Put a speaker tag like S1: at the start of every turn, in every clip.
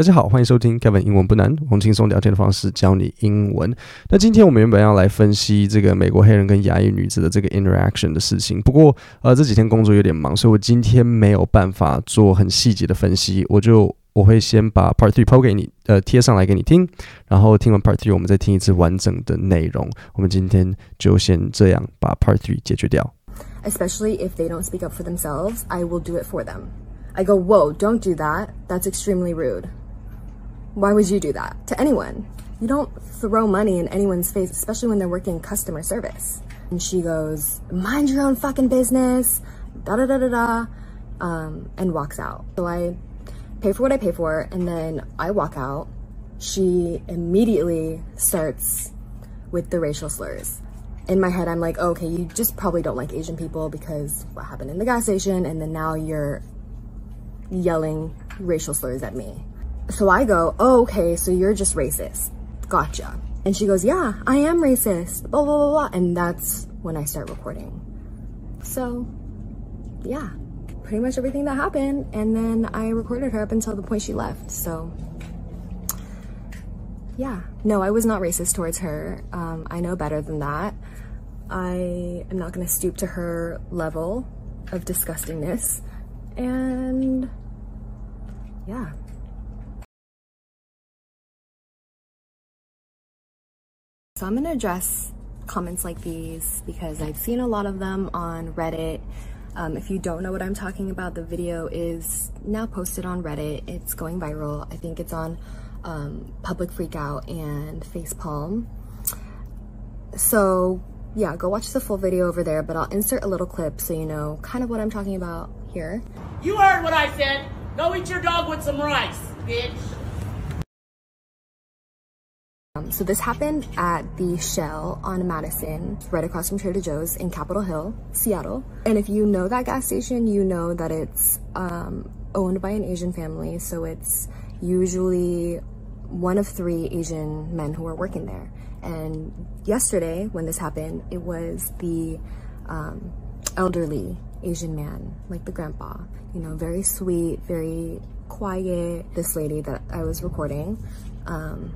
S1: 大家好，欢迎收听 Kevin 英文不难，用轻松聊天的方式教你英文。那今天我们原本要来分析这个美国黑人跟亚裔女子的这个 interaction 的事情，不过呃这几天工作有点忙，所以我今天没有办法做很细节的分析，我就我会先把 Part Three 抛给你，呃贴上来给你听，然后听完 Part Three 我们再听一次完整的内容。我们今天就先这样把 Part Three 解决掉。
S2: especially if they don't speak up for themselves, I will do it for them. I go, whoa, don't do that. That's extremely rude. Why would you do that to anyone? You don't throw money in anyone's face, especially when they're working customer service. And she goes, mind your own fucking business, da da da da da, um, and walks out. So I pay for what I pay for, and then I walk out. She immediately starts with the racial slurs in my head, I'm like, oh, okay, you just probably don't like Asian people because what happened in the gas station, and then now you're yelling racial slurs at me. So I go, oh, okay, so you're just racist. Gotcha. And she goes, yeah, I am racist, blah, blah, blah, blah. And that's when I start recording. So, yeah, pretty much everything that happened. And then I recorded her up until the point she left. So, yeah, no, I was not racist towards her. Um, I know better than that. I am not going to stoop to her level of disgustingness. And yeah. So I'm to address comments like these because I've seen a lot of them on Reddit. Um, if you don't know what I'm talking about, the video is now posted on Reddit. It's going viral. I think it's on um, Public Freakout and Facepalm. So yeah, go watch the full video over there, but I'll insert a little clip so you know kind of what I'm talking about here.
S3: You heard what I said. Go eat your dog with some rice, bitch.
S2: So this happened at the Shell on Madison, right across from Trader Joe's in Capitol Hill, Seattle. And if you know that gas station, you know that it's um, owned by an Asian family. So it's usually one of three Asian men who are working there. And yesterday, when this happened, it was the um, elderly Asian man, like the grandpa, you know, very sweet, very quiet. This lady that I was recording, um,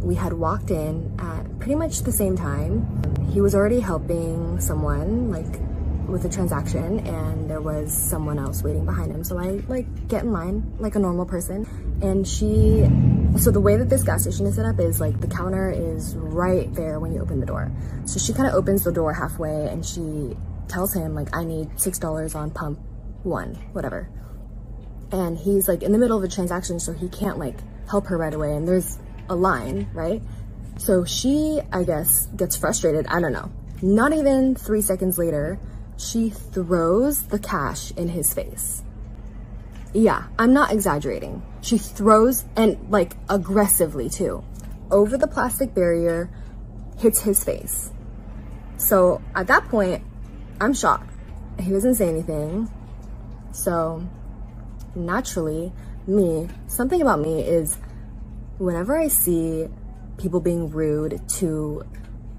S2: we had walked in at pretty much the same time. He was already helping someone, like with a transaction, and there was someone else waiting behind him. So I like get in line like a normal person. And she, so the way that this gas station is set up is like the counter is right there when you open the door. So she kind of opens the door halfway and she tells him, like, I need $6 on pump one, whatever. And he's like in the middle of a transaction, so he can't like help her right away. And there's a line, right? So she, I guess, gets frustrated. I don't know. Not even three seconds later, she throws the cash in his face. Yeah, I'm not exaggerating. She throws, and like aggressively too, over the plastic barrier, hits his face. So at that point, I'm shocked. He doesn't say anything. So naturally, me, something about me is whenever I see people being rude to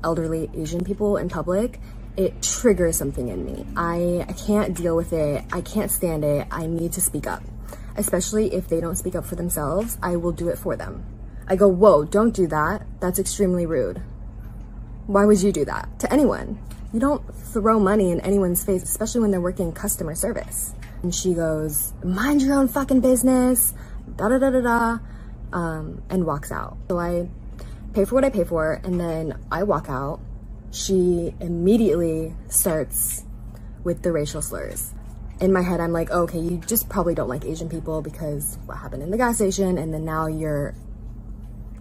S2: elderly Asian people in public, it triggers something in me. I, I can't deal with it. I can't stand it. I need to speak up. Especially if they don't speak up for themselves, I will do it for them. I go, whoa, don't do that. That's extremely rude. Why would you do that to anyone? You don't throw money in anyone's face, especially when they're working customer service. And she goes, mind your own fucking business, da da da da da, um, and walks out. So I pay for what I pay for, and then I walk out. She immediately starts with the racial slurs. In my head, I'm like, oh, okay, you just probably don't like Asian people because what happened in the gas station, and then now you're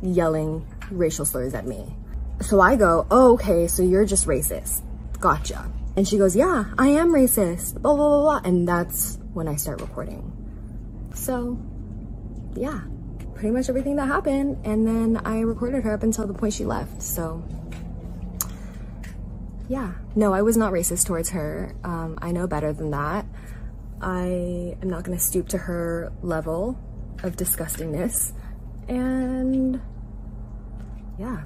S2: yelling racial slurs at me. So I go, oh, okay, so you're just racist. Gotcha. And she goes, yeah, I am racist, blah, blah, blah, blah. And that's when I start recording. So, yeah, pretty much everything that happened. And then I recorded her up until the point she left. So, yeah, no, I was not racist towards her. Um, I know better than that. I am not going to stoop to her level of disgustingness. And yeah,